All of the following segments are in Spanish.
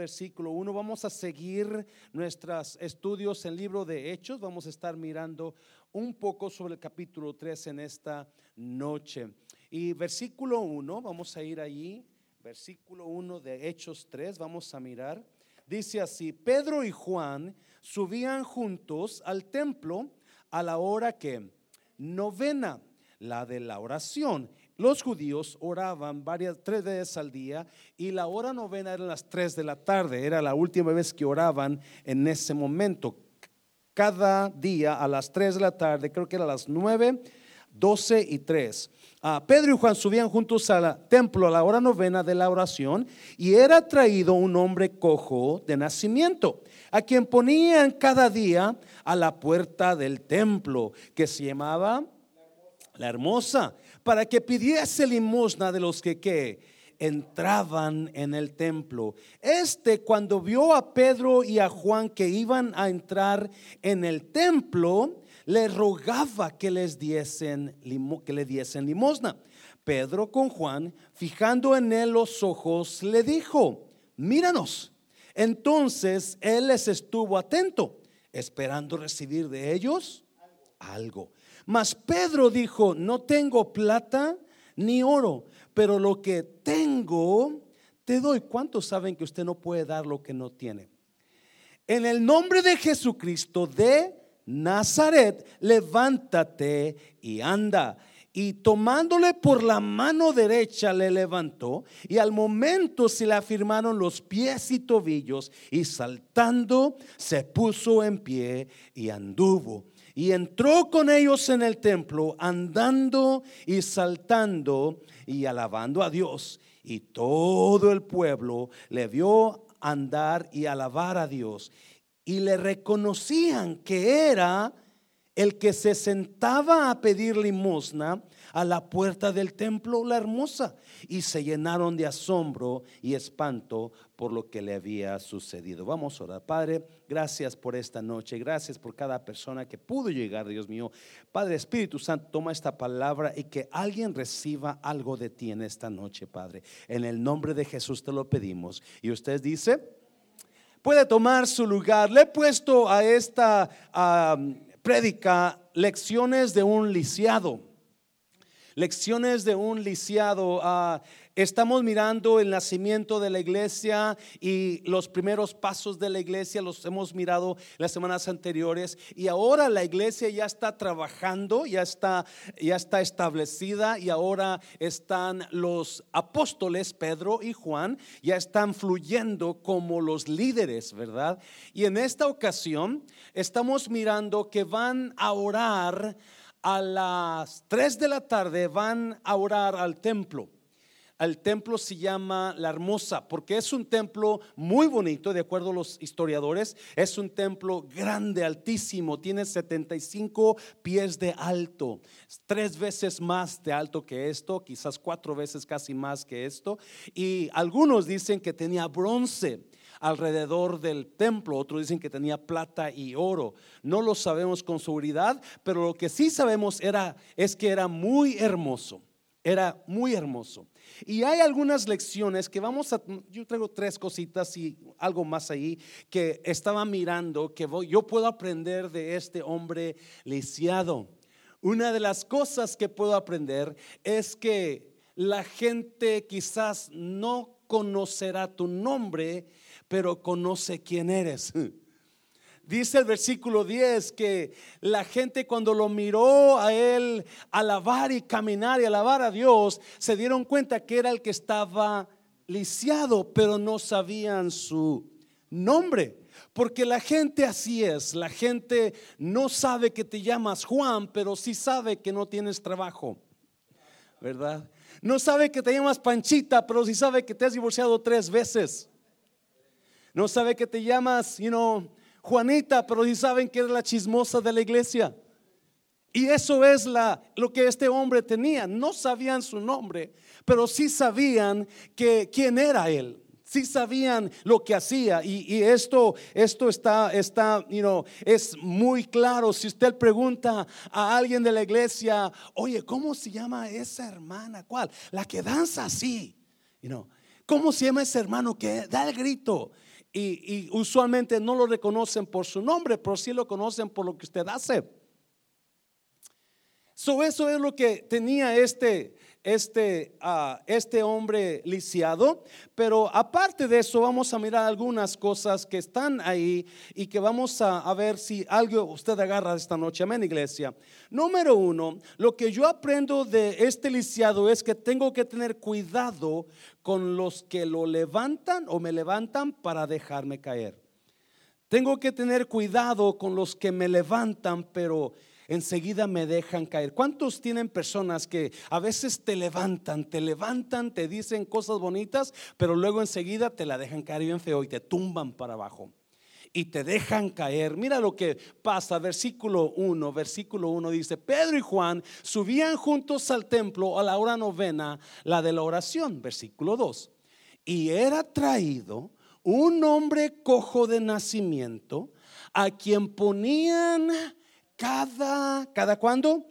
versículo 1. Vamos a seguir nuestros estudios en libro de Hechos. Vamos a estar mirando un poco sobre el capítulo 3 en esta noche. Y versículo 1, vamos a ir allí. Versículo 1 de Hechos 3, vamos a mirar. Dice así, Pedro y Juan subían juntos al templo a la hora que novena, la de la oración. Los judíos oraban varias, tres veces al día y la hora novena era las tres de la tarde, era la última vez que oraban en ese momento. Cada día a las tres de la tarde, creo que era a las nueve, doce y tres. Ah, Pedro y Juan subían juntos al templo a la hora novena de la oración y era traído un hombre cojo de nacimiento, a quien ponían cada día a la puerta del templo, que se llamaba la hermosa para que pidiese limosna de los que, entraban en el templo. Este cuando vio a Pedro y a Juan que iban a entrar en el templo, le rogaba que les diesen que le diesen limosna. Pedro con Juan, fijando en él los ojos, le dijo: "Míranos." Entonces él les estuvo atento, esperando recibir de ellos algo. Mas Pedro dijo, no tengo plata ni oro, pero lo que tengo te doy. ¿Cuántos saben que usted no puede dar lo que no tiene? En el nombre de Jesucristo de Nazaret, levántate y anda. Y tomándole por la mano derecha le levantó y al momento se le afirmaron los pies y tobillos y saltando se puso en pie y anduvo y entró con ellos en el templo, andando y saltando y alabando a Dios. Y todo el pueblo le vio andar y alabar a Dios. Y le reconocían que era el que se sentaba a pedir limosna a la puerta del templo la hermosa y se llenaron de asombro y espanto por lo que le había sucedido. Vamos a orar. Padre, gracias por esta noche, gracias por cada persona que pudo llegar, Dios mío. Padre Espíritu Santo, toma esta palabra y que alguien reciba algo de ti en esta noche, Padre. En el nombre de Jesús te lo pedimos. Y usted dice, puede tomar su lugar. Le he puesto a esta prédica lecciones de un lisiado. Lecciones de un lisiado. Ah, estamos mirando el nacimiento de la iglesia y los primeros pasos de la iglesia los hemos mirado las semanas anteriores y ahora la iglesia ya está trabajando, ya está ya está establecida y ahora están los apóstoles Pedro y Juan ya están fluyendo como los líderes, ¿verdad? Y en esta ocasión estamos mirando que van a orar a las 3 de la tarde van a orar al templo. El templo se llama La Hermosa porque es un templo muy bonito, de acuerdo a los historiadores. Es un templo grande, altísimo, tiene 75 pies de alto, tres veces más de alto que esto, quizás cuatro veces casi más que esto. Y algunos dicen que tenía bronce alrededor del templo, otros dicen que tenía plata y oro. No lo sabemos con seguridad, pero lo que sí sabemos era es que era muy hermoso. Era muy hermoso. Y hay algunas lecciones que vamos a, yo traigo tres cositas y algo más ahí que estaba mirando, que yo puedo aprender de este hombre lisiado. Una de las cosas que puedo aprender es que la gente quizás no conocerá tu nombre, pero conoce quién eres. Dice el versículo 10 que la gente cuando lo miró a él alabar y caminar y alabar a Dios, se dieron cuenta que era el que estaba lisiado, pero no sabían su nombre. Porque la gente así es, la gente no sabe que te llamas Juan, pero sí sabe que no tienes trabajo, ¿verdad? No sabe que te llamas Panchita, pero sí sabe que te has divorciado tres veces. No sabe que te llamas, you know, Juanita, pero sí saben que eres la chismosa de la iglesia. Y eso es la, lo que este hombre tenía. No sabían su nombre, pero sí sabían que quién era él. Sí sabían lo que hacía. Y, esto, esto está, está, you know, es muy claro. Si usted pregunta a alguien de la iglesia, oye, ¿cómo se llama esa hermana? ¿Cuál? La que danza así. You know, ¿Cómo se llama ese hermano que da el grito? Y, usualmente no lo reconocen por su nombre, pero sí lo conocen por lo que usted hace. So, eso es lo que tenía este, este, uh, este hombre lisiado. Pero aparte de eso, vamos a mirar algunas cosas que están ahí y que vamos a, a ver si algo usted agarra esta noche. Amén, iglesia. Número uno, lo que yo aprendo de este lisiado es que tengo que tener cuidado con los que lo levantan o me levantan para dejarme caer. Tengo que tener cuidado con los que me levantan, pero enseguida me dejan caer. ¿Cuántos tienen personas que a veces te levantan, te levantan, te dicen cosas bonitas, pero luego enseguida te la dejan caer bien feo y te tumban para abajo? Y te dejan caer. Mira lo que pasa, versículo 1, versículo 1 dice, Pedro y Juan subían juntos al templo a la hora novena, la de la oración, versículo 2. Y era traído un hombre cojo de nacimiento a quien ponían cada, ¿cada cuándo?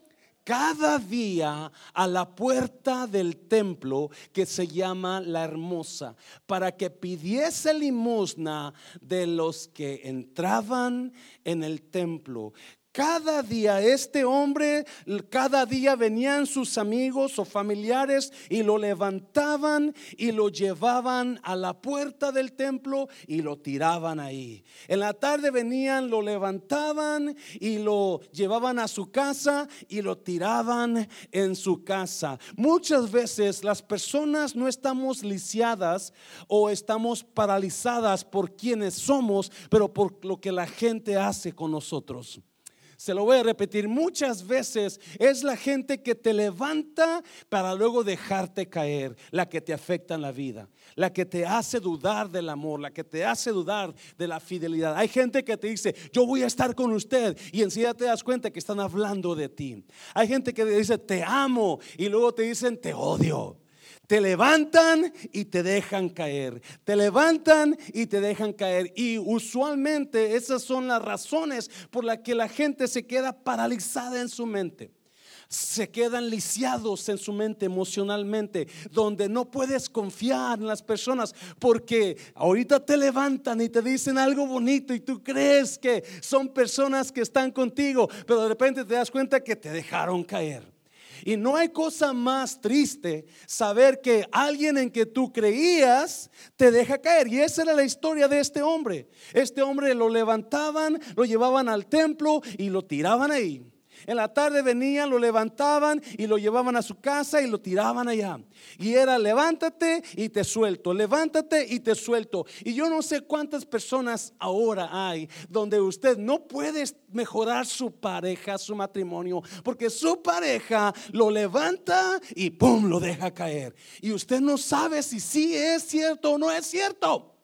Cada día a la puerta del templo que se llama la hermosa, para que pidiese limosna de los que entraban en el templo. Cada día este hombre, cada día venían sus amigos o familiares y lo levantaban y lo llevaban a la puerta del templo y lo tiraban ahí. En la tarde venían, lo levantaban y lo llevaban a su casa y lo tiraban en su casa. Muchas veces las personas no estamos lisiadas o estamos paralizadas por quienes somos, pero por lo que la gente hace con nosotros se lo voy a repetir muchas veces, es la gente que te levanta para luego dejarte caer, la que te afecta en la vida, la que te hace dudar del amor, la que te hace dudar de la fidelidad. Hay gente que te dice, yo voy a estar con usted y enseguida te das cuenta que están hablando de ti. Hay gente que te dice, te amo y luego te dicen, te odio. Te levantan y te dejan caer. Te levantan y te dejan caer. Y usualmente esas son las razones por las que la gente se queda paralizada en su mente. Se quedan lisiados en su mente emocionalmente, donde no puedes confiar en las personas porque ahorita te levantan y te dicen algo bonito y tú crees que son personas que están contigo, pero de repente te das cuenta que te dejaron caer. Y no hay cosa más triste saber que alguien en que tú creías te deja caer. Y esa era la historia de este hombre. Este hombre lo levantaban, lo llevaban al templo y lo tiraban ahí. En la tarde venían, lo levantaban y lo llevaban a su casa y lo tiraban allá. Y era levántate y te suelto, levántate y te suelto. Y yo no sé cuántas personas ahora hay donde usted no puede mejorar su pareja, su matrimonio, porque su pareja lo levanta y pum, lo deja caer. Y usted no sabe si sí es cierto o no es cierto.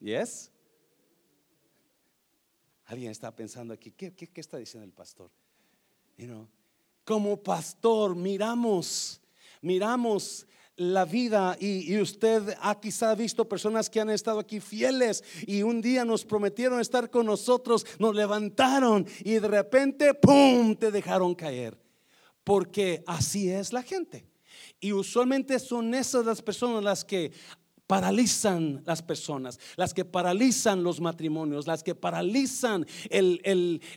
Yes. Alguien está pensando aquí, ¿qué, está diciendo el pastor? como pastor miramos, miramos la vida y, usted ha quizá visto personas que han estado aquí fieles y un día nos prometieron estar con nosotros, nos levantaron y de repente, ¡pum!, te dejaron caer. Porque así es la gente. Y usualmente son esas las personas las que paralizan las personas, las que paralizan los matrimonios, las que paralizan el,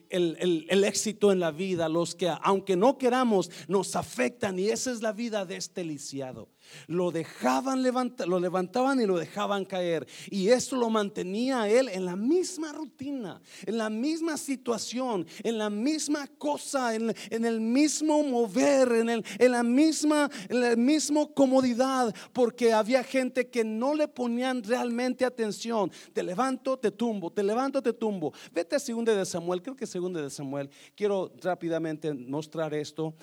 el, éxito en la vida, los que aunque no queramos nos afectan y esa es la vida de este lisiado. Lo dejaban levantar, lo levantaban y lo dejaban caer. Y eso lo mantenía a él en la misma rutina, en la misma situación, en la misma cosa, en, el mismo mover, en, el, en la misma, en la misma comodidad, porque había gente que no le ponían realmente atención. Te levanto, te tumbo, te levanto, te tumbo. Vete a segundo de Samuel, creo que segundo de Samuel. Quiero rápidamente mostrar esto.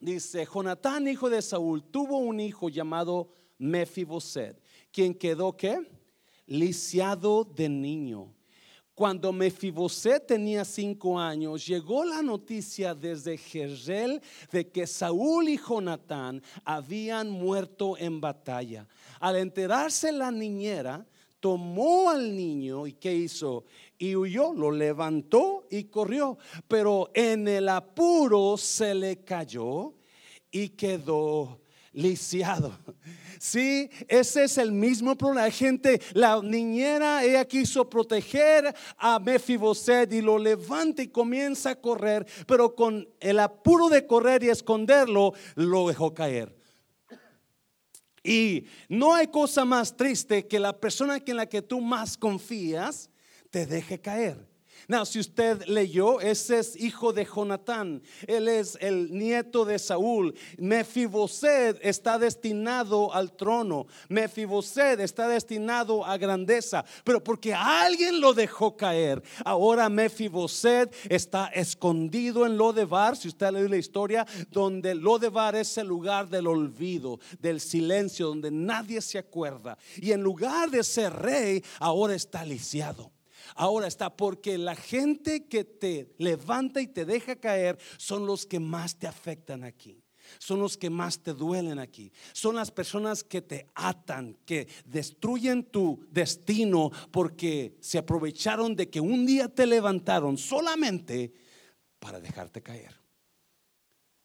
Dice, Jonatán, hijo de Saúl, tuvo un hijo llamado Mefiboset, quien quedó ¿qué? Lisiado de niño. Cuando Mefiboset tenía cinco años, llegó la noticia desde Jezreel de que Saúl y Jonatán habían muerto en batalla. Al enterarse la niñera, tomó al niño y ¿qué hizo? Y huyó, lo levantó y corrió. Pero en el apuro se le cayó y quedó lisiado. Sí, ese es el mismo problema. Hay gente, la niñera, ella quiso proteger a Mefiboset y lo levanta y comienza a correr, pero con el apuro de correr y esconderlo, lo dejó caer. Y no hay cosa más triste que la persona en la que tú más confías te deje caer. Now, si usted leyó, ese es hijo de Jonatán. Él es el nieto de Saúl. Mefiboset está destinado al trono. Mefiboset está destinado a grandeza. Pero porque alguien lo dejó caer, ahora Mefiboset está escondido en Lodebar. Si usted lee la historia, donde Lodebar es el lugar del olvido, del silencio, donde nadie se acuerda. Y en lugar de ser rey, ahora está lisiado. Ahora está, porque la gente que te levanta y te deja caer son los que más te afectan aquí. Son los que más te duelen aquí. Son las personas que te atan, que destruyen tu destino porque se aprovecharon de que un día te levantaron solamente para dejarte caer.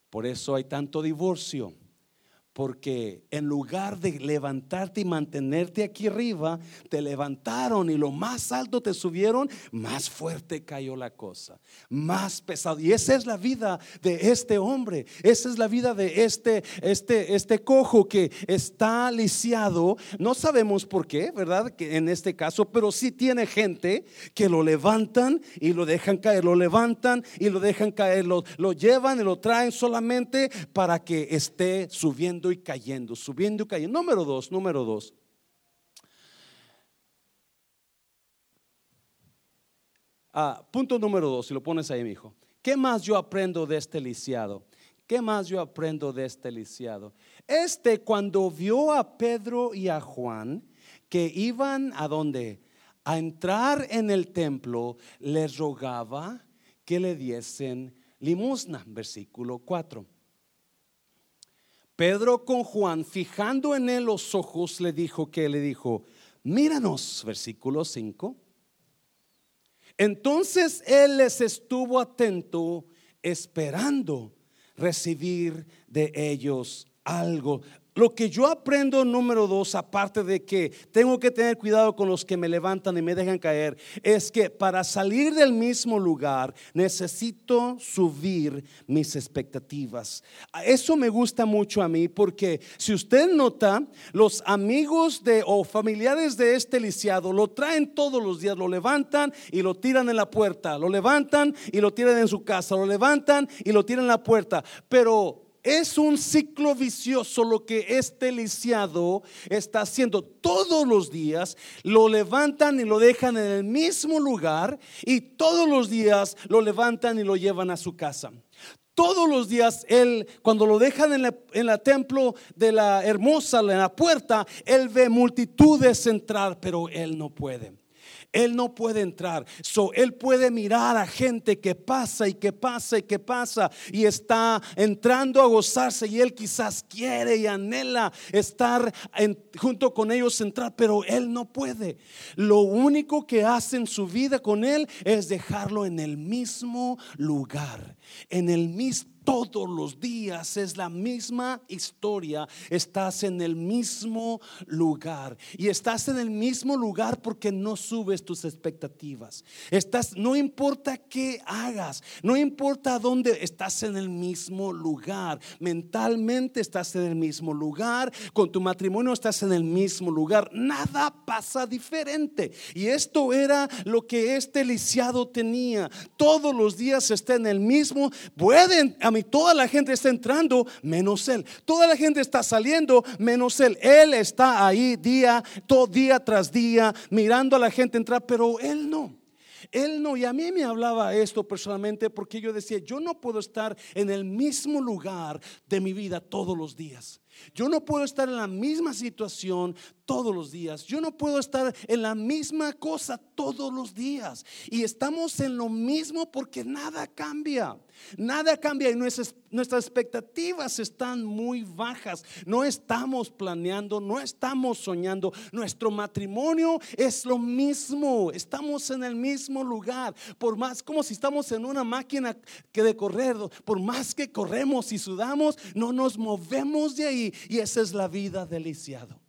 Por eso hay tanto divorcio porque en lugar de levantarte y mantenerte aquí arriba, te levantaron y lo más alto te subieron, más fuerte cayó la cosa, más pesado. Y esa es la vida de este hombre, esa es la vida de este, este, este cojo que está lisiado. No sabemos por qué, ¿verdad? Que en este caso, pero sí tiene gente que lo levantan y lo dejan caer, lo levantan y lo dejan caer, lo, lo llevan y lo traen solamente para que esté subiendo y cayendo, subiendo y cayendo. Número dos, número dos. Ah, punto número dos, si lo pones ahí, mi hijo. ¿Qué más yo aprendo de este lisiado? ¿Qué más yo aprendo de este lisiado? Este cuando vio a Pedro y a Juan que iban a donde? A entrar en el templo, les rogaba que le diesen limosna, versículo 4. Pedro con Juan, fijando en él los ojos, le dijo que le dijo, míranos, versículo 5. Entonces él les estuvo atento, esperando recibir de ellos algo. Lo que yo aprendo, número dos, aparte de que tengo que tener cuidado con los que me levantan y me dejan caer, es que para salir del mismo lugar necesito subir mis expectativas. Eso me gusta mucho a mí porque si usted nota, los amigos de o familiares de este lisiado lo traen todos los días, lo levantan y lo tiran en la puerta, lo levantan y lo tiran en su casa, lo levantan y lo tiran en la puerta. Pero es un ciclo vicioso lo que este lisiado está haciendo todos los días. Lo levantan y lo dejan en el mismo lugar y todos los días lo levantan y lo llevan a su casa. Todos los días él, cuando lo dejan en el templo de la hermosa, en la puerta, él ve multitudes entrar, pero él no puede. Él no puede entrar. So, él puede mirar a gente que pasa y que pasa y que pasa y está entrando a gozarse y él quizás quiere y anhela estar junto con ellos entrar, pero él no puede. Lo único que hace en su vida con él es dejarlo en el mismo lugar, en el mismo todos los días es la misma historia. Estás en el mismo lugar. Y estás en el mismo lugar porque no subes tus expectativas. Estás, no importa qué hagas, no importa dónde, estás en el mismo lugar. Mentalmente estás en el mismo lugar. Con tu matrimonio estás en el mismo lugar. Nada pasa diferente. Y esto era lo que este lisiado tenía. Todos los días está en el mismo. Pueden, a toda la gente está entrando menos él. Toda la gente está saliendo menos él. Él está ahí día, todo día tras día, mirando a la gente entrar, pero él no. Él no, y a mí me hablaba esto personalmente porque yo decía, yo no puedo estar en el mismo lugar de mi vida todos los días. Yo no puedo estar en la misma situación todos los días. Yo no puedo estar en la misma cosa todos los días. Y estamos en lo mismo porque nada cambia. Nada cambia y nuestras, expectativas están muy bajas. No estamos planeando, no estamos soñando. Nuestro matrimonio es lo mismo. Estamos en el mismo lugar. Por más como si estamos en una máquina que de correr, por más que corremos y sudamos, no nos movemos de ahí. Y esa es la vida deliciado.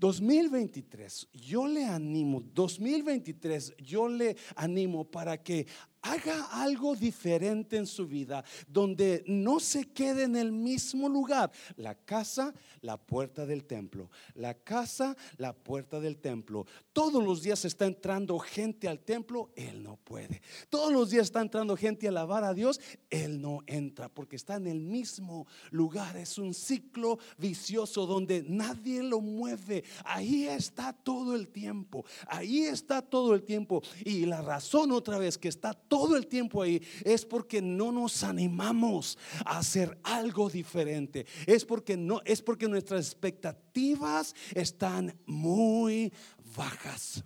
2023, yo le animo, 2023, yo le animo para que haga algo diferente en su vida, donde no se quede en el mismo lugar. La casa, la puerta del templo. La casa, la puerta del templo. Todos los días está entrando gente al templo, Él no puede. Todos los días está entrando gente a alabar a Dios, Él no entra porque está en el mismo lugar. Es un ciclo vicioso donde nadie lo mueve. Ahí está todo el tiempo. Ahí está todo el tiempo. Y la razón otra vez que está todo el tiempo ahí es porque no nos animamos a hacer algo diferente. Es porque no es porque nuestras expectativas están muy bajas.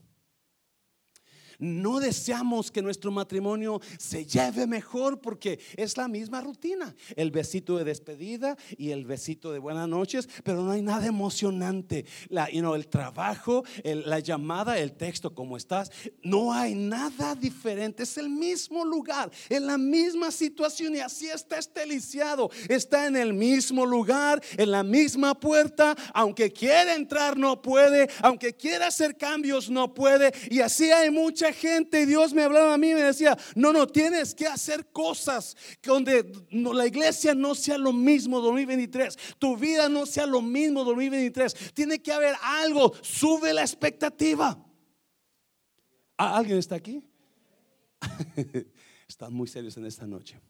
No deseamos que nuestro matrimonio se lleve mejor porque es la misma rutina. El besito de despedida y el besito de buenas noches, pero no hay nada emocionante. La, el trabajo, la llamada, el texto, ¿cómo estás? No hay nada diferente. Es el mismo lugar, en la misma situación y así está esteliciado. Está en el mismo lugar, en la misma puerta. Aunque quiera entrar, no puede. Aunque quiera hacer cambios, no puede. Y así hay gente y Dios me hablaba a mí y me decía, no, no, tienes que hacer cosas donde la iglesia no sea lo mismo 2023, tu vida no sea lo mismo 2023, tiene que haber algo, sube la expectativa. ¿Alguien está aquí? Están muy serios en esta noche.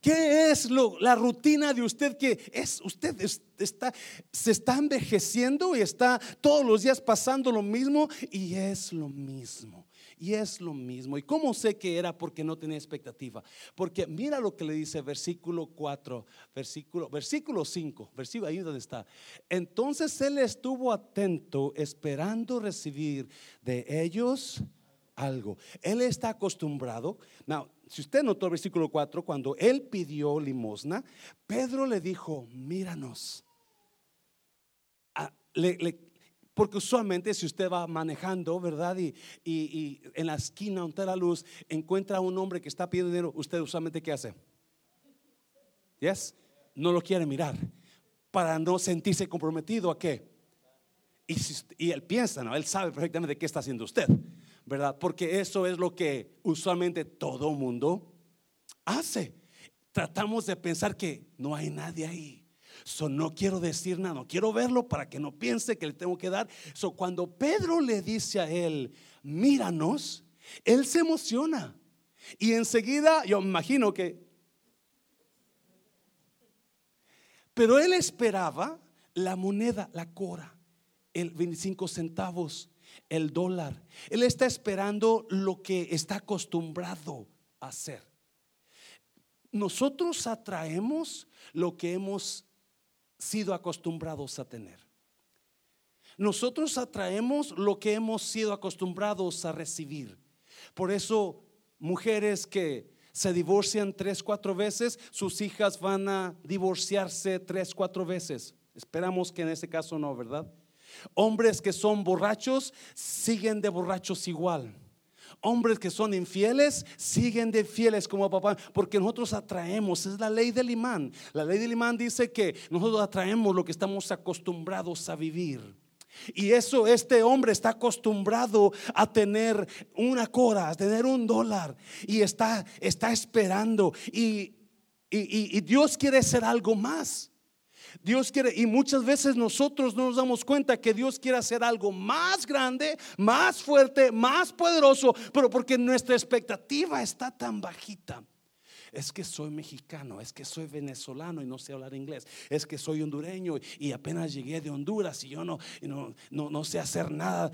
¿Qué es lo, la rutina de usted que es usted está se está envejeciendo y está todos los días pasando lo mismo y es lo mismo? Y es lo mismo. ¿Y cómo sé que era porque no tenía expectativa? Porque mira lo que le dice versículo 4, versículo versículo 5, versículo ahí donde está. Entonces él estuvo atento esperando recibir de ellos algo. Él está acostumbrado. Now, si usted notó el versículo 4, cuando él pidió limosna, Pedro le dijo, míranos. Ah, porque usualmente si usted va manejando, ¿verdad? Y, y, en la esquina donde la luz encuentra a un hombre que está pidiendo dinero, ¿usted usualmente qué hace? ¿Yes? No lo quiere mirar para no sentirse comprometido a qué. Y, y él piensa, ¿no? Él sabe perfectamente qué está haciendo usted. ¿Verdad? Porque eso es lo que usualmente todo mundo hace. Tratamos de pensar que no hay nadie ahí. So, no quiero decir nada, no quiero verlo para que no piense que le tengo que dar. So, cuando Pedro le dice a él, míranos, él se emociona. Y enseguida, yo imagino que... Pero él esperaba la moneda, la cora, el 25 centavos el dólar. Él está esperando lo que está acostumbrado a hacer. Nosotros atraemos lo que hemos sido acostumbrados a tener. Nosotros atraemos lo que hemos sido acostumbrados a recibir. Por eso, mujeres que se divorcian tres, cuatro veces, sus hijas van a divorciarse tres, cuatro veces. Esperamos que en ese caso no, ¿verdad? Hombres que son borrachos siguen de borrachos igual. Hombres que son infieles siguen de fieles como papá, porque nosotros atraemos, es la ley del imán. La ley del imán dice que nosotros atraemos lo que estamos acostumbrados a vivir. Y eso, este hombre está acostumbrado a tener una cora, a tener un dólar, y está, está esperando. Y, y, y Dios quiere hacer algo más. Dios quiere, y muchas veces nosotros no nos damos cuenta que Dios quiere hacer algo más grande, más fuerte, más poderoso, pero porque nuestra expectativa está tan bajita. Es que soy mexicano, es que soy venezolano y no sé hablar inglés, es que soy hondureño y apenas llegué de Honduras y yo no, no, no, sé hacer nada.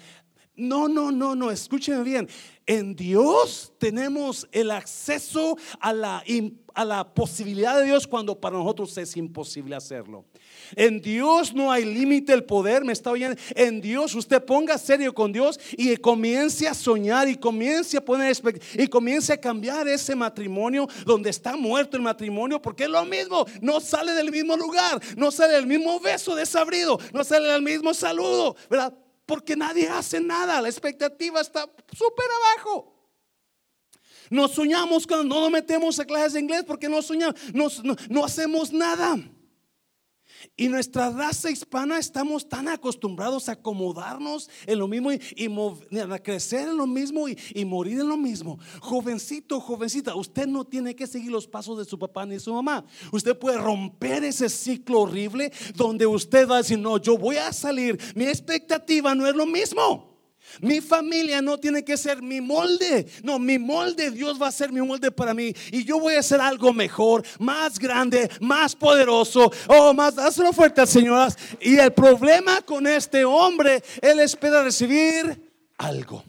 No, no, no, no, escúchenme bien. En Dios tenemos el acceso a la, a la posibilidad de Dios cuando para nosotros es imposible hacerlo. En Dios no hay límite el poder, me está oyendo. En Dios usted ponga serio con Dios y comience a soñar y comience a poner y comience a cambiar ese matrimonio donde está muerto el matrimonio, porque es lo mismo, no sale del mismo lugar, no sale del mismo beso desabrido, no sale del mismo saludo, ¿verdad? Porque nadie hace nada. La expectativa está súper abajo. Nos soñamos cuando no nos metemos a clases de inglés porque no soñamos, no, no hacemos nada. Y nuestra raza hispana estamos tan acostumbrados a acomodarnos en lo mismo y, a crecer en lo mismo y, morir en lo mismo. Jovencito, jovencita, usted no tiene que seguir los pasos de su papá ni su mamá. Usted puede romper ese ciclo horrible donde usted va a decir, no, yo voy a salir. Mi expectativa no es lo mismo. Mi familia no tiene que ser mi molde. No, mi molde, Dios va a ser mi molde para mí. Y yo voy a hacer algo mejor, más grande, más poderoso. Oh, más, hazlo fuerte, señoras. Y el problema con este hombre, él espera recibir algo.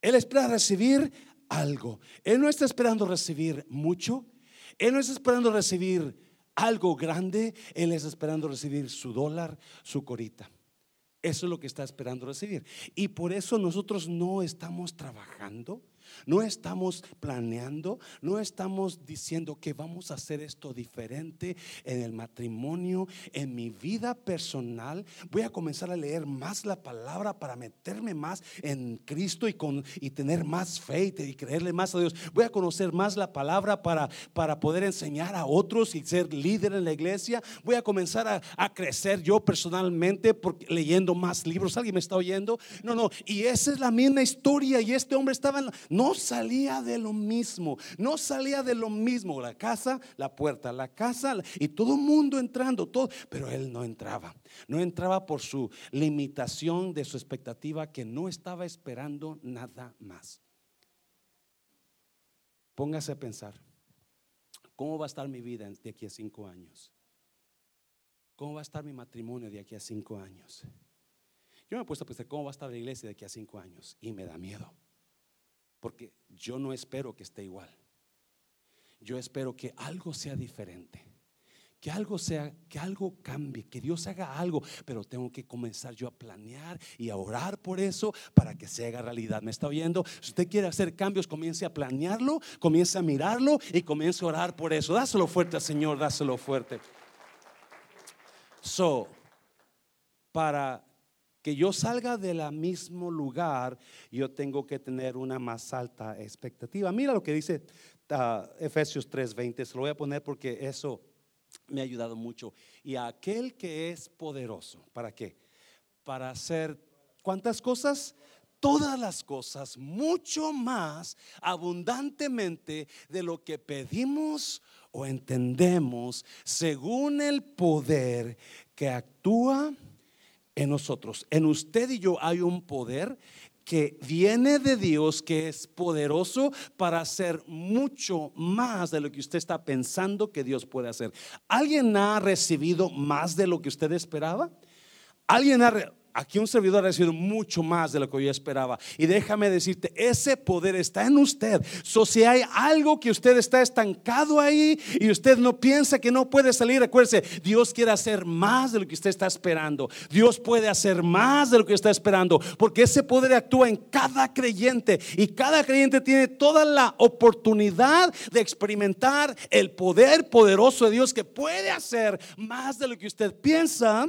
Él espera recibir algo. Él no está esperando recibir mucho. Él no está esperando recibir algo grande. Él está esperando recibir su dólar, su corita. Eso es lo que está esperando recibir. Y por eso nosotros no estamos trabajando no estamos planeando, no estamos diciendo que vamos a hacer esto diferente en el matrimonio, en mi vida personal. Voy a comenzar a leer más la palabra para meterme más en Cristo y, con, y tener más fe y, creerle más a Dios. Voy a conocer más la palabra para, para poder enseñar a otros y ser líder en la iglesia. Voy a comenzar a, crecer yo personalmente porque, leyendo más libros. ¿Alguien me está oyendo? No, no. Y esa es la misma historia. Y este hombre estaba en no salía de lo mismo, no salía de lo mismo, la casa, la puerta, la casa y todo el mundo entrando, todo, pero él no entraba, no entraba por su limitación de su expectativa que no estaba esperando nada más. Póngase a pensar, ¿cómo va a estar mi vida de aquí a cinco años? ¿Cómo va a estar mi matrimonio de aquí a cinco años? Yo me he puesto a pensar, ¿cómo va a estar la iglesia de aquí a cinco años? Y me da miedo. Porque yo no espero que esté igual. Yo espero que algo sea diferente. Que algo sea, que algo cambie, que Dios haga algo, pero tengo que comenzar yo a planear y a orar por eso para que se haga realidad. ¿Me está oyendo? Si usted quiere hacer cambios, comience a planearlo, comience a mirarlo y comience a orar por eso. Dáselo fuerte al Señor, dáselo fuerte. So, para que yo salga del mismo lugar, yo tengo que tener una más alta expectativa. Mira lo que dice uh, Efesios 3:20, se lo voy a poner porque eso me ha ayudado mucho. Y aquel que es poderoso, ¿para qué? Para hacer cuántas cosas? Todas las cosas, mucho más abundantemente de lo que pedimos o entendemos, según el poder que actúa en nosotros. En usted y yo hay un poder que viene de Dios, que es poderoso para hacer mucho más de lo que usted está pensando que Dios puede hacer. ¿Alguien ha recibido más de lo que usted esperaba? ¿Alguien ha aquí un servidor ha recibido mucho más de lo que yo esperaba. Y déjame decirte, ese poder está en usted. So, si hay algo que usted está estancado ahí y usted no piensa que no puede salir, recuérdese, Dios quiere hacer más de lo que usted está esperando. Dios puede hacer más de lo que está esperando, porque ese poder actúa en cada creyente y cada creyente tiene toda la oportunidad de experimentar el poder poderoso de Dios que puede hacer más de lo que usted piensa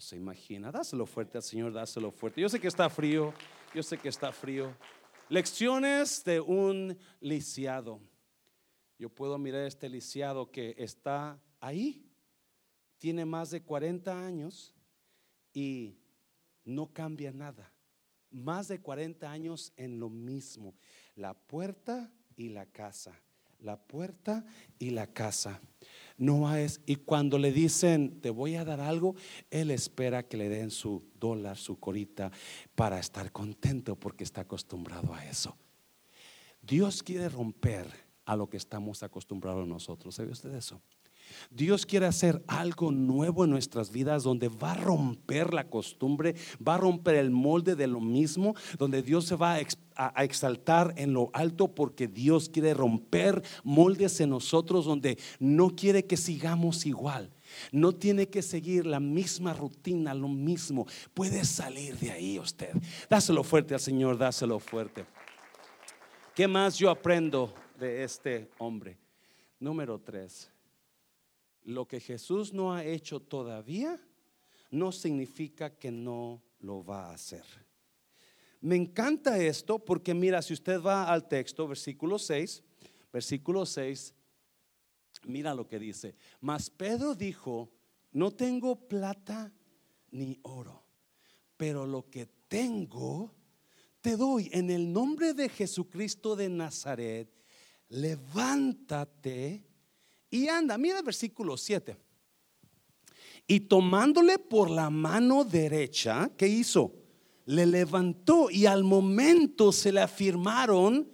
se imagina, dáselo fuerte al Señor, dáselo fuerte. Yo sé que está frío, yo sé que está frío. Lecciones de un lisiado. Yo puedo mirar este lisiado que está ahí, tiene más de 40 años y no cambia nada. Más de 40 años en lo mismo. La puerta y la casa. La puerta y la casa. No es, y cuando le dicen, te voy a dar algo, él espera que le den su dólar, su corita, para estar contento porque está acostumbrado a eso. Dios quiere romper a lo que estamos acostumbrados nosotros. ¿Sabe usted eso? Dios quiere hacer algo nuevo en nuestras vidas donde va a romper la costumbre, va a romper el molde de lo mismo, donde Dios se va a, exaltar en lo alto porque Dios quiere romper moldes en nosotros donde no quiere que sigamos igual. No tiene que seguir la misma rutina, lo mismo. Puede salir de ahí usted. Dáselo fuerte al Señor, dáselo fuerte. ¿Qué más yo aprendo de este hombre? Número tres lo que Jesús no ha hecho todavía no significa que no lo va a hacer. Me encanta esto porque mira, si usted va al texto, versículo 6, versículo 6, mira lo que dice. Mas Pedro dijo, no tengo plata ni oro, pero lo que tengo te doy en el nombre de Jesucristo de Nazaret. Levántate y anda, mira el versículo 7. Y tomándole por la mano derecha, ¿qué hizo? Le levantó y al momento se le afirmaron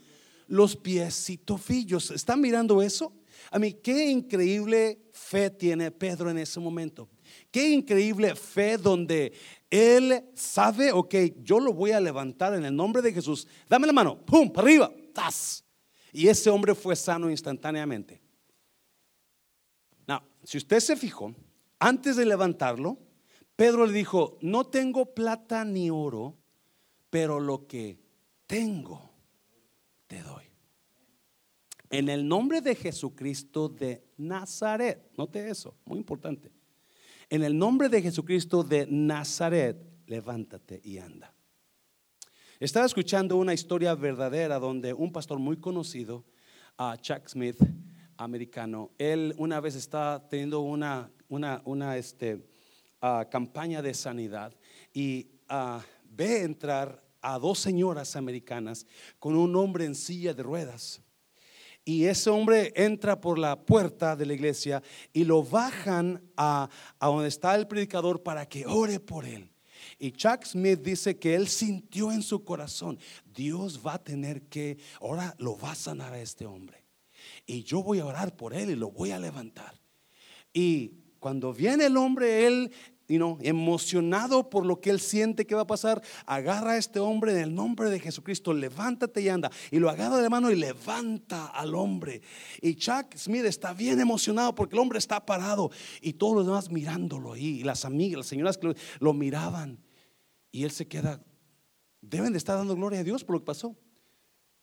los pies y tofillos. ¿Están mirando eso? A mí, qué increíble fe tiene Pedro en ese momento. Qué increíble fe donde él sabe, ok, yo lo voy a levantar en el nombre de Jesús. Dame la mano, pum, arriba, tas. Y ese hombre fue sano instantáneamente si usted se fijó, antes de levantarlo, Pedro le dijo, no tengo plata ni oro, pero lo que tengo te doy. En el nombre de Jesucristo de Nazaret, note eso, muy importante. En el nombre de Jesucristo de Nazaret, levántate y anda. Estaba escuchando una historia verdadera donde un pastor muy conocido, Chuck Smith, americano. Él una vez estaba teniendo una, una, este, ah, campaña de sanidad y uh, ve entrar a dos señoras americanas con un hombre en silla de ruedas. Y ese hombre entra por la puerta de la iglesia y lo bajan a, a donde está el predicador para que ore por él. Y Chuck Smith dice que él sintió en su corazón, Dios va a tener que, ahora lo va a sanar a este hombre y yo voy a orar por él y lo voy a levantar. Y cuando viene el hombre, él, emocionado por lo que él siente que va a pasar, agarra a este hombre en el nombre de Jesucristo, levántate y anda. Y lo agarra de mano y levanta al hombre. Y Chuck Smith está bien emocionado porque el hombre está parado y todos los demás mirándolo ahí. Y las amigas, las señoras que lo, lo miraban. Y él se queda, deben de estar dando gloria a Dios por lo que pasó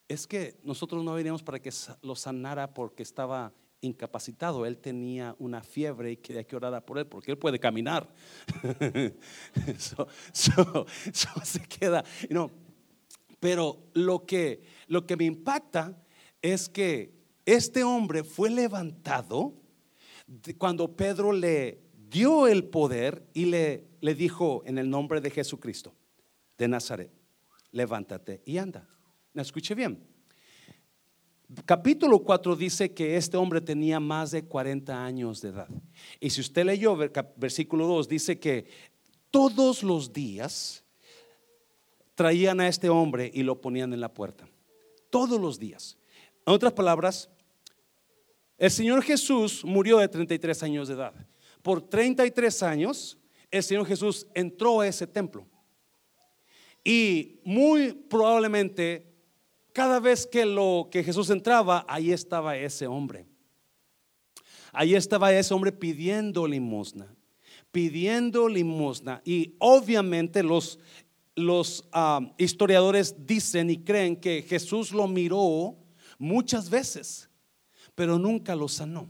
es que nosotros no veníamos para que lo sanara porque estaba incapacitado. Él tenía una fiebre y quería que orara por él porque él puede caminar. so, se queda. pero lo que, lo que me impacta es que este hombre fue levantado cuando Pedro le dio el poder y le, le dijo en el nombre de Jesucristo de Nazaret, levántate y anda. Escuche bien. Capítulo 4 dice que este hombre tenía más de 40 años de edad. Y si usted leyó versículo 2, dice que todos los días traían a este hombre y lo ponían en la puerta. Todos los días. En otras palabras, el Señor Jesús murió de 33 años de edad. Por 33 años, el Señor Jesús entró a ese templo. Y muy probablemente cada vez que lo que Jesús entraba, ahí estaba ese hombre. Ahí estaba ese hombre pidiendo limosna, pidiendo limosna. Y obviamente los, los ah, historiadores dicen y creen que Jesús lo miró muchas veces, pero nunca lo sanó.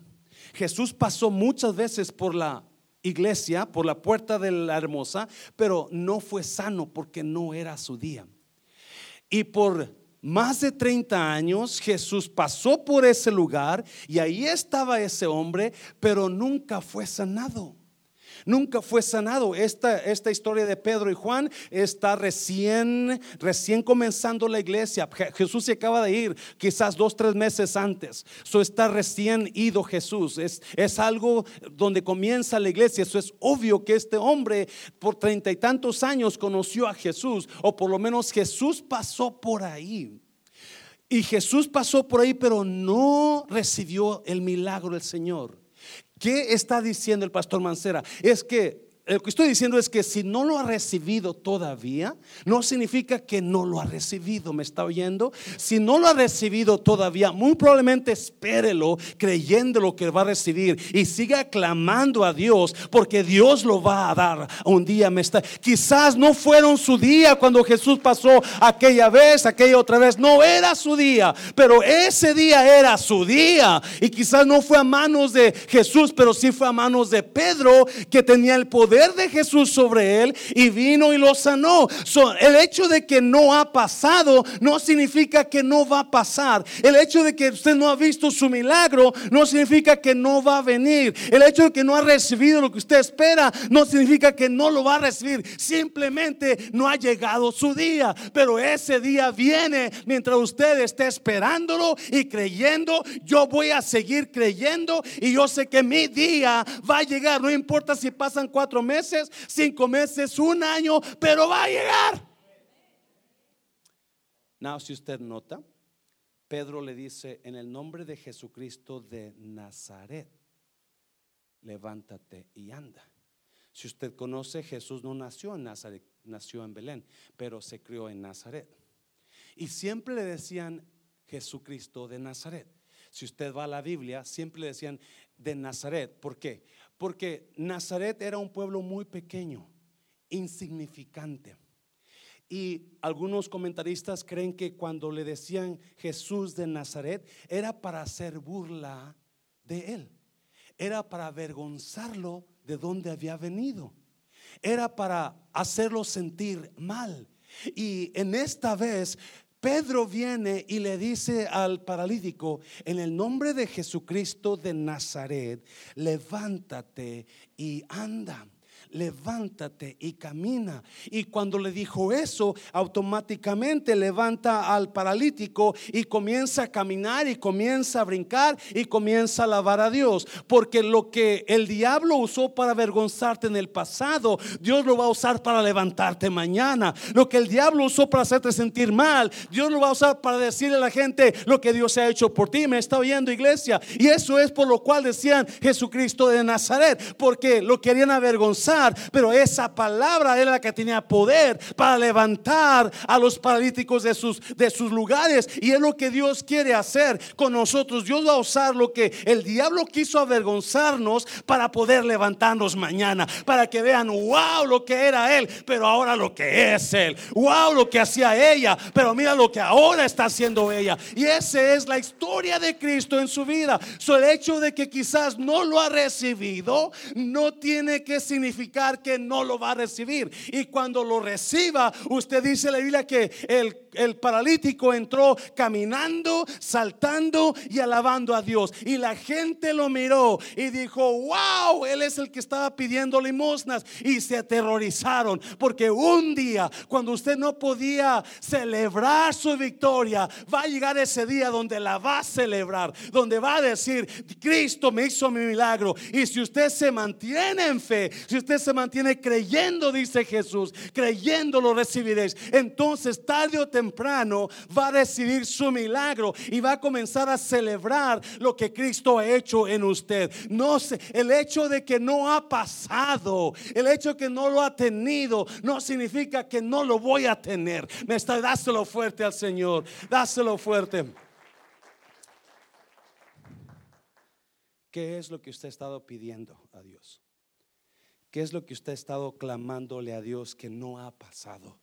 Jesús pasó muchas veces por la iglesia, por la puerta de la hermosa, pero no fue sano porque no era su día. Y por más de 30 años Jesús pasó por ese lugar y ahí estaba ese hombre, pero nunca fue sanado. Nunca fue sanado. Esta, esta historia de Pedro y Juan está recién, recién comenzando la iglesia. Jesús se acaba de ir, quizás dos, tres meses antes. Eso está recién ido Jesús. Es, es algo donde comienza la iglesia. Eso es obvio que este hombre por treinta y tantos años conoció a Jesús, o por lo menos Jesús pasó por ahí. Y Jesús pasó por ahí, pero no recibió el milagro del Señor. ¿Qué está diciendo el pastor Mancera? Es que lo que estoy diciendo es que si no lo ha recibido todavía, no significa que no lo ha recibido. ¿Me está oyendo? Si no lo ha recibido todavía, muy probablemente espérelo creyendo lo que va a recibir y siga clamando a Dios porque Dios lo va a dar un día. Me está, quizás no fueron su día cuando Jesús pasó aquella vez, aquella otra vez. No era su día, pero ese día era su día. Y quizás no fue a manos de Jesús, pero sí fue a manos de Pedro que tenía el poder de Jesús sobre él y vino y lo sanó. el hecho de que no ha pasado no significa que no va a pasar. El hecho de que usted no ha visto su milagro no significa que no va a venir. El hecho de que no ha recibido lo que usted espera no significa que no lo va a recibir. Simplemente no ha llegado su día. Pero ese día viene mientras usted esté esperándolo y creyendo. Yo voy a seguir creyendo y yo sé que mi día va a llegar. No importa si pasan cuatro meses, cinco meses, un año, pero va a llegar. Now, si usted nota, Pedro le dice, en el nombre de Jesucristo de Nazaret, levántate y anda. Si usted conoce, Jesús no nació en Nazaret, nació en Belén, pero se crió en Nazaret. Y siempre le decían Jesucristo de Nazaret. Si usted va a la Biblia, siempre le decían de Nazaret. ¿Por qué? Porque Nazaret era un pueblo muy pequeño, insignificante. Y algunos comentaristas creen que cuando le decían Jesús de Nazaret era para hacer burla de él. Era para avergonzarlo de donde había venido. Era para hacerlo sentir mal. Y en esta vez Pedro viene y le dice al paralítico, en el nombre de Jesucristo de Nazaret, levántate y anda levántate y camina. Y cuando le dijo eso, automáticamente levanta al paralítico y comienza a caminar y comienza a brincar y comienza a alabar a Dios. Porque lo que el diablo usó para avergonzarte en el pasado, Dios lo va a usar para levantarte mañana. Lo que el diablo usó para hacerte sentir mal, Dios lo va a usar para decirle a la gente lo que Dios ha hecho por ti. Me está oyendo iglesia. Y eso es por lo cual decían Jesucristo de Nazaret, porque lo querían avergonzar pero esa palabra era la que tenía poder para levantar a los paralíticos de sus, de sus lugares. Y es lo que Dios quiere hacer con nosotros. Dios va a usar lo que el diablo quiso avergonzarnos para poder levantarnos mañana, para que vean, wow, lo que era Él, pero ahora lo que es Él. Wow, lo que hacía ella, pero mira lo que ahora está haciendo ella. Y esa es la historia de Cristo en su vida. So, el hecho de que quizás no lo ha recibido no tiene que significar que no lo va a recibir. Y cuando lo reciba, usted dice la Biblia que el, el paralítico entró caminando, saltando y alabando a Dios. Y la gente lo miró y dijo, wow, él es el que estaba pidiendo limosnas. Y se aterrorizaron porque un día, cuando usted no podía celebrar su victoria, va a llegar ese día donde la va a celebrar, donde va a decir, Cristo me hizo mi milagro. Y si usted se mantiene en fe, si usted se mantiene creyendo, dice Jesús, creyendo lo recibiréis. Entonces, tarde o temprano va a recibir su milagro y va a comenzar a celebrar lo que Cristo ha hecho en usted. No sé, el hecho de que no ha pasado, el hecho de que no lo ha tenido, no significa que no lo voy a tener. Me está, dáselo fuerte al Señor, dáselo fuerte. ¿Qué es lo que usted ha estado pidiendo a Dios? ¿Qué es lo que usted ha estado clamándole a Dios que no ha pasado?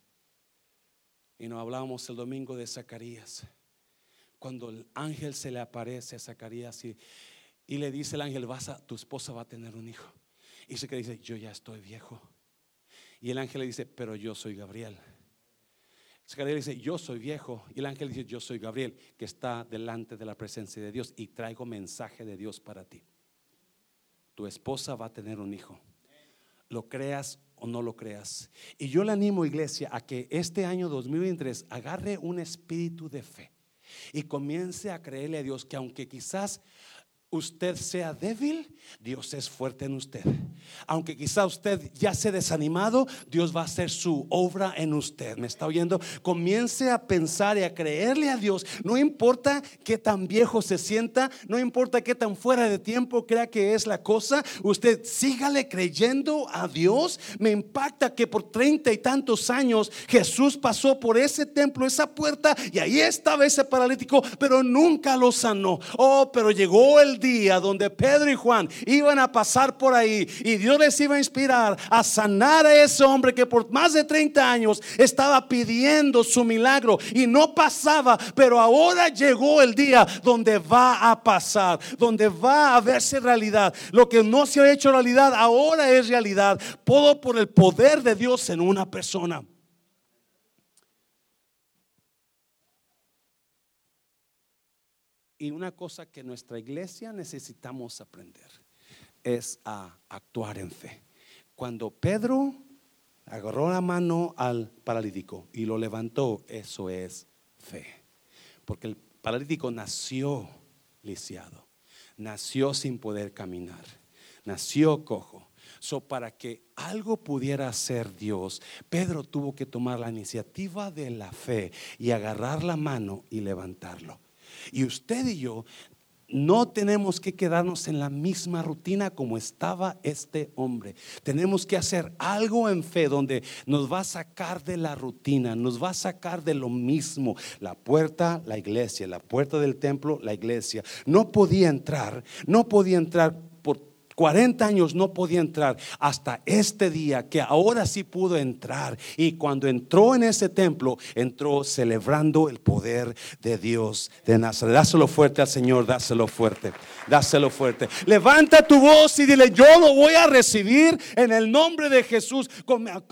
Y nos hablábamos el domingo de Zacarías. Cuando el ángel se le aparece a Zacarías y, y le dice el ángel, vas a, tu esposa va a tener un hijo. Y Zacarías dice, yo ya estoy viejo. Y el ángel le dice, pero yo soy Gabriel. Zacarías dice, yo soy viejo. Y el ángel dice, yo soy Gabriel, que está delante de la presencia de Dios y traigo mensaje de Dios para ti. Tu esposa va a tener un hijo lo creas o no lo creas. Y yo le animo, iglesia, a que este año 2023 agarre un espíritu de fe y comience a creerle a Dios que aunque quizás usted sea débil, Dios es fuerte en usted. Aunque quizá usted ya se desanimado, Dios va a hacer su obra en usted. ¿Me está oyendo? Comience a pensar y a creerle a Dios. No importa qué tan viejo se sienta, no importa qué tan fuera de tiempo crea que es la cosa, usted sígale creyendo a Dios. Me impacta que por treinta y tantos años Jesús pasó por ese templo, esa puerta, y ahí estaba ese paralítico, pero nunca lo sanó. Oh, pero llegó el día donde Pedro y Juan iban a pasar por ahí y Dios les iba a inspirar a sanar a ese hombre que por más de 30 años estaba pidiendo su milagro y no pasaba, pero ahora llegó el día donde va a pasar, donde va a verse realidad. Lo que no se ha hecho realidad ahora es realidad, todo por el poder de Dios en una persona. Y una cosa que nuestra iglesia necesitamos aprender es a actuar en fe. Cuando Pedro agarró la mano al paralítico y lo levantó, eso es fe. Porque el paralítico nació lisiado, nació sin poder caminar, nació cojo. So, para que algo pudiera hacer Dios, Pedro tuvo que tomar la iniciativa de la fe y agarrar la mano y levantarlo. Y usted y yo no tenemos que quedarnos en la misma rutina como estaba este hombre. Tenemos que hacer algo en fe donde nos va a sacar de la rutina, nos va a sacar de lo mismo. La puerta, la iglesia, la puerta del templo, la iglesia. No podía entrar, no podía entrar 40 años no podía entrar hasta este día que ahora sí pudo entrar. Y cuando entró en ese templo, entró celebrando el poder de Dios de Nazaret. Dáselo fuerte al Señor, dáselo fuerte, dáselo fuerte. Levanta tu voz y dile, yo lo voy a recibir en el nombre de Jesús.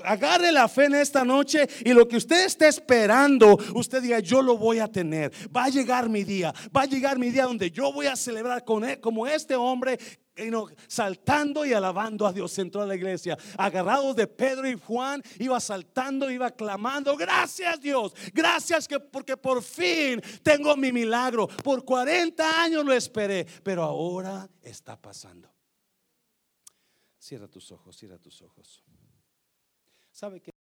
Agarre la fe en esta noche y lo que usted esté esperando, usted diga, yo lo voy a tener. Va a llegar mi día, va a llegar mi día donde yo voy a celebrar con él, como este hombre saltando y alabando a Dios. Entró a la iglesia, agarrados de Pedro y Juan, iba saltando, iba clamando, gracias Dios, gracias que porque por fin tengo mi milagro. Por 40 años lo esperé, pero ahora está pasando. Cierra tus ojos, cierra tus ojos. ¿Sabe que